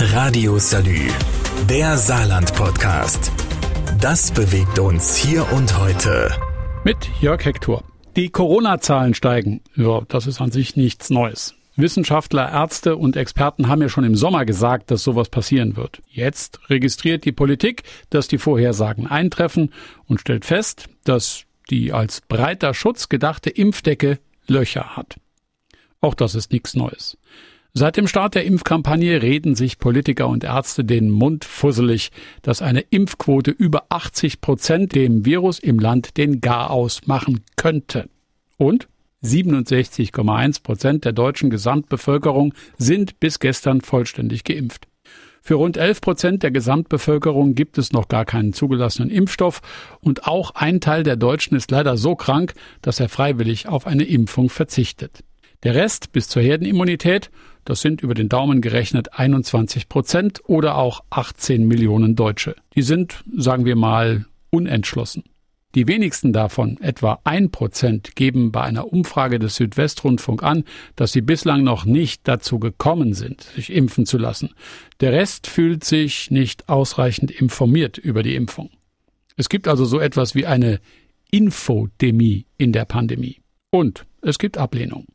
Radio Salü, der Saarland-Podcast. Das bewegt uns hier und heute. Mit Jörg Hector. Die Corona-Zahlen steigen. Ja, das ist an sich nichts Neues. Wissenschaftler, Ärzte und Experten haben ja schon im Sommer gesagt, dass sowas passieren wird. Jetzt registriert die Politik, dass die Vorhersagen eintreffen und stellt fest, dass die als breiter Schutz gedachte Impfdecke Löcher hat. Auch das ist nichts Neues. Seit dem Start der Impfkampagne reden sich Politiker und Ärzte den Mund fusselig, dass eine Impfquote über 80 Prozent dem Virus im Land den Garaus machen könnte. Und 67,1 Prozent der deutschen Gesamtbevölkerung sind bis gestern vollständig geimpft. Für rund 11 Prozent der Gesamtbevölkerung gibt es noch gar keinen zugelassenen Impfstoff und auch ein Teil der Deutschen ist leider so krank, dass er freiwillig auf eine Impfung verzichtet. Der Rest bis zur Herdenimmunität, das sind über den Daumen gerechnet 21 Prozent oder auch 18 Millionen Deutsche. Die sind, sagen wir mal, unentschlossen. Die wenigsten davon, etwa ein Prozent, geben bei einer Umfrage des Südwestrundfunk an, dass sie bislang noch nicht dazu gekommen sind, sich impfen zu lassen. Der Rest fühlt sich nicht ausreichend informiert über die Impfung. Es gibt also so etwas wie eine Infodemie in der Pandemie. Und es gibt Ablehnung.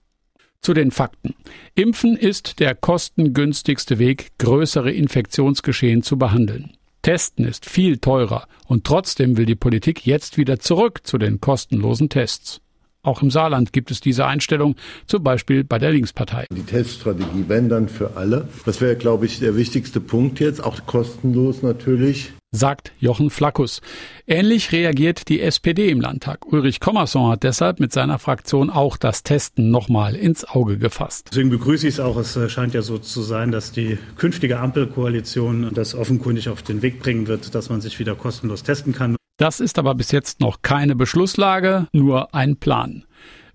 Zu den Fakten. Impfen ist der kostengünstigste Weg, größere Infektionsgeschehen zu behandeln. Testen ist viel teurer und trotzdem will die Politik jetzt wieder zurück zu den kostenlosen Tests. Auch im Saarland gibt es diese Einstellung, zum Beispiel bei der Linkspartei. Die Teststrategie, wenn dann für alle. Das wäre, glaube ich, der wichtigste Punkt jetzt, auch kostenlos natürlich sagt Jochen Flackus. Ähnlich reagiert die SPD im Landtag. Ulrich Kommerson hat deshalb mit seiner Fraktion auch das Testen nochmal ins Auge gefasst. Deswegen begrüße ich es auch. Es scheint ja so zu sein, dass die künftige Ampelkoalition das offenkundig auf den Weg bringen wird, dass man sich wieder kostenlos testen kann. Das ist aber bis jetzt noch keine Beschlusslage, nur ein Plan.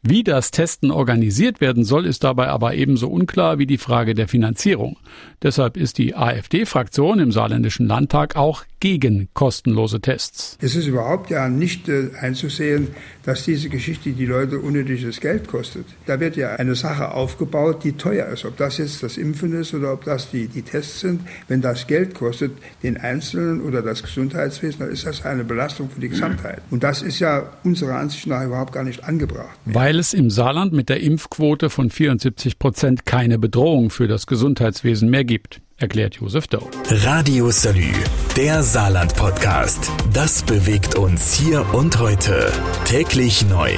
Wie das Testen organisiert werden soll, ist dabei aber ebenso unklar wie die Frage der Finanzierung. Deshalb ist die AfD-Fraktion im saarländischen Landtag auch gegen kostenlose Tests. Es ist überhaupt ja nicht äh, einzusehen, dass diese Geschichte die Leute unnötiges Geld kostet. Da wird ja eine Sache aufgebaut, die teuer ist. Ob das jetzt das Impfen ist oder ob das die, die Tests sind. Wenn das Geld kostet, den Einzelnen oder das Gesundheitswesen, dann ist das eine Belastung für die Gesamtheit. Und das ist ja unserer Ansicht nach überhaupt gar nicht angebracht. Weil es im Saarland mit der Impfquote von 74 Prozent keine Bedrohung für das Gesundheitswesen mehr gibt erklärt Josef Dau. Radio Salü, der Saarland-Podcast. Das bewegt uns hier und heute. Täglich neu.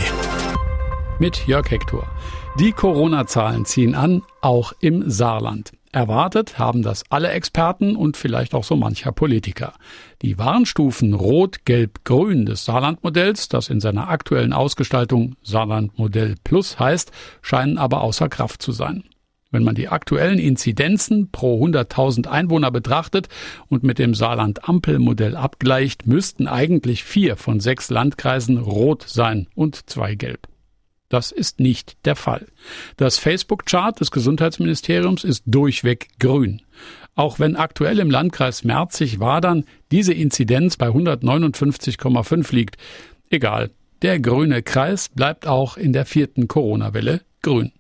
Mit Jörg Hector. Die Corona-Zahlen ziehen an, auch im Saarland. Erwartet haben das alle Experten und vielleicht auch so mancher Politiker. Die Warnstufen Rot, Gelb, Grün des Saarlandmodells, das in seiner aktuellen Ausgestaltung Saarlandmodell Plus heißt, scheinen aber außer Kraft zu sein. Wenn man die aktuellen Inzidenzen pro 100.000 Einwohner betrachtet und mit dem Saarland-Ampel-Modell abgleicht, müssten eigentlich vier von sechs Landkreisen rot sein und zwei gelb. Das ist nicht der Fall. Das Facebook-Chart des Gesundheitsministeriums ist durchweg grün. Auch wenn aktuell im Landkreis Merzig-Wadern diese Inzidenz bei 159,5 liegt. Egal. Der grüne Kreis bleibt auch in der vierten Corona-Welle grün.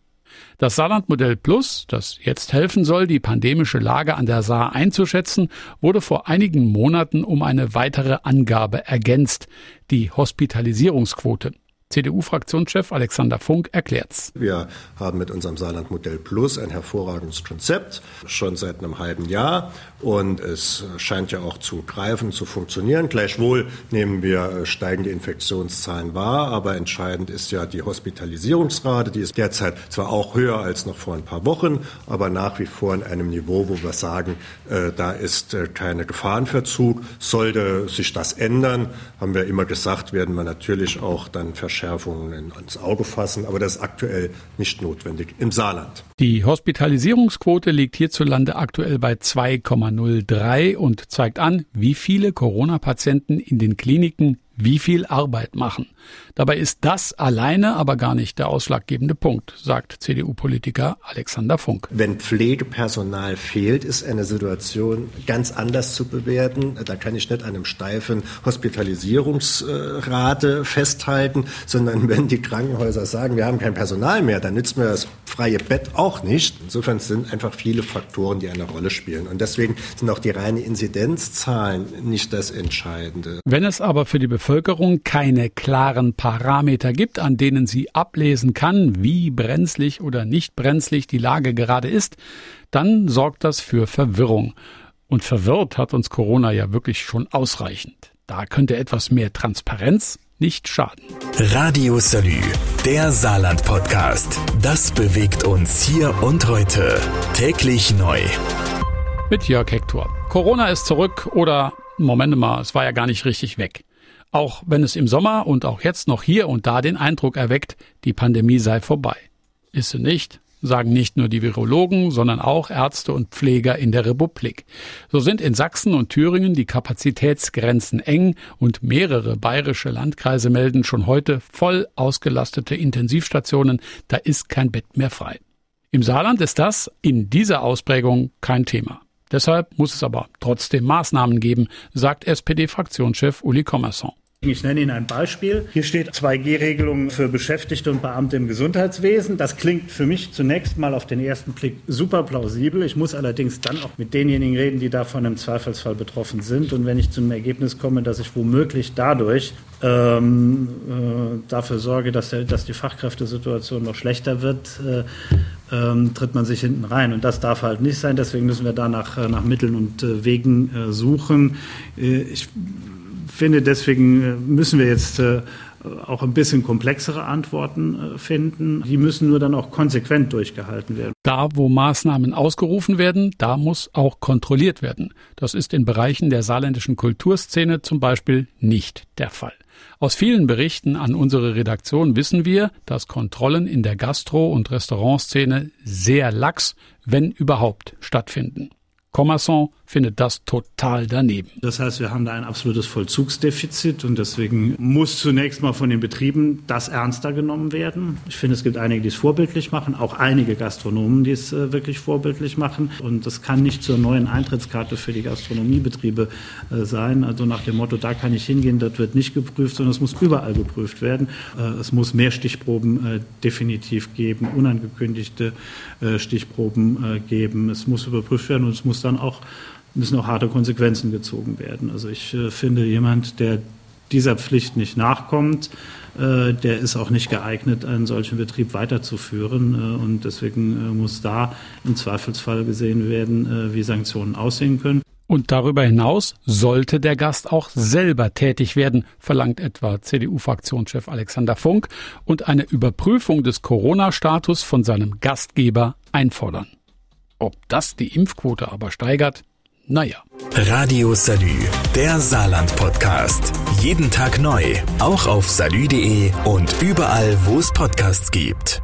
Das Saarlandmodell Plus, das jetzt helfen soll, die pandemische Lage an der Saar einzuschätzen, wurde vor einigen Monaten um eine weitere Angabe ergänzt, die Hospitalisierungsquote. CDU-Fraktionschef Alexander Funk erklärt's. Wir haben mit unserem Saarland-Modell Plus ein hervorragendes Konzept, schon seit einem halben Jahr. Und es scheint ja auch zu greifen, zu funktionieren. Gleichwohl nehmen wir steigende Infektionszahlen wahr, aber entscheidend ist ja die Hospitalisierungsrate. Die ist derzeit zwar auch höher als noch vor ein paar Wochen, aber nach wie vor in einem Niveau, wo wir sagen, äh, da ist äh, keine Gefahrenverzug. Sollte sich das ändern, haben wir immer gesagt, werden wir natürlich auch dann verschärfen Verschärfungen ins Auge fassen, aber das ist aktuell nicht notwendig im Saarland. Die Hospitalisierungsquote liegt hierzulande aktuell bei 2,03 und zeigt an, wie viele Corona-Patienten in den Kliniken wie viel Arbeit machen. Dabei ist das alleine aber gar nicht der ausschlaggebende Punkt, sagt CDU-Politiker Alexander Funk. Wenn Pflegepersonal fehlt, ist eine Situation ganz anders zu bewerten. Da kann ich nicht an einem steifen Hospitalisierungsrate festhalten, sondern wenn die Krankenhäuser sagen, wir haben kein Personal mehr, dann nützt mir das freie Bett auch nicht. Insofern sind einfach viele Faktoren, die eine Rolle spielen. Und deswegen sind auch die reinen Inzidenzzahlen nicht das Entscheidende. Wenn es aber für die Bevölkerung keine klaren Parameter gibt, an denen sie ablesen kann, wie brenzlig oder nicht brenzlig die Lage gerade ist, dann sorgt das für Verwirrung. Und verwirrt hat uns Corona ja wirklich schon ausreichend. Da könnte etwas mehr Transparenz nicht schaden. Radio Salü, der Saarland-Podcast. Das bewegt uns hier und heute. Täglich neu. Mit Jörg Hector. Corona ist zurück oder, Moment mal, es war ja gar nicht richtig weg. Auch wenn es im Sommer und auch jetzt noch hier und da den Eindruck erweckt, die Pandemie sei vorbei. Ist sie nicht, sagen nicht nur die Virologen, sondern auch Ärzte und Pfleger in der Republik. So sind in Sachsen und Thüringen die Kapazitätsgrenzen eng und mehrere bayerische Landkreise melden schon heute voll ausgelastete Intensivstationen, da ist kein Bett mehr frei. Im Saarland ist das in dieser Ausprägung kein Thema. Deshalb muss es aber trotzdem Maßnahmen geben, sagt SPD-Fraktionschef Uli Kommerson. Ich nenne Ihnen ein Beispiel. Hier steht 2G-Regelung für Beschäftigte und Beamte im Gesundheitswesen. Das klingt für mich zunächst mal auf den ersten Blick super plausibel. Ich muss allerdings dann auch mit denjenigen reden, die davon im Zweifelsfall betroffen sind. Und wenn ich zum Ergebnis komme, dass ich womöglich dadurch ähm, äh, dafür sorge, dass, der, dass die Fachkräftesituation noch schlechter wird, äh, ähm, tritt man sich hinten rein. Und das darf halt nicht sein. Deswegen müssen wir da nach, äh, nach Mitteln und äh, Wegen äh, suchen. Äh, ich finde, deswegen äh, müssen wir jetzt äh, auch ein bisschen komplexere Antworten äh, finden. Die müssen nur dann auch konsequent durchgehalten werden. Da, wo Maßnahmen ausgerufen werden, da muss auch kontrolliert werden. Das ist in Bereichen der saarländischen Kulturszene zum Beispiel nicht der Fall. Aus vielen Berichten an unsere Redaktion wissen wir, dass Kontrollen in der Gastro- und Restaurantszene sehr lax, wenn überhaupt, stattfinden. Commerson findet das total daneben. Das heißt, wir haben da ein absolutes Vollzugsdefizit und deswegen muss zunächst mal von den Betrieben das ernster genommen werden. Ich finde, es gibt einige, die es vorbildlich machen, auch einige Gastronomen, die es äh, wirklich vorbildlich machen. Und das kann nicht zur neuen Eintrittskarte für die Gastronomiebetriebe äh, sein. Also nach dem Motto, da kann ich hingehen, das wird nicht geprüft, sondern es muss überall geprüft werden. Äh, es muss mehr Stichproben definitiv geben, unangekündigte Stichproben geben. Es muss überprüft werden und es muss dann auch müssen auch harte Konsequenzen gezogen werden. Also ich äh, finde, jemand, der dieser Pflicht nicht nachkommt, äh, der ist auch nicht geeignet, einen solchen Betrieb weiterzuführen. Äh, und deswegen äh, muss da im Zweifelsfall gesehen werden, äh, wie Sanktionen aussehen können. Und darüber hinaus sollte der Gast auch selber tätig werden, verlangt etwa CDU-Fraktionschef Alexander Funk und eine Überprüfung des Corona-Status von seinem Gastgeber einfordern. Ob das die Impfquote aber steigert, naja. Radio Salü, der Saarland-Podcast. Jeden Tag neu, auch auf salü.de und überall, wo es Podcasts gibt.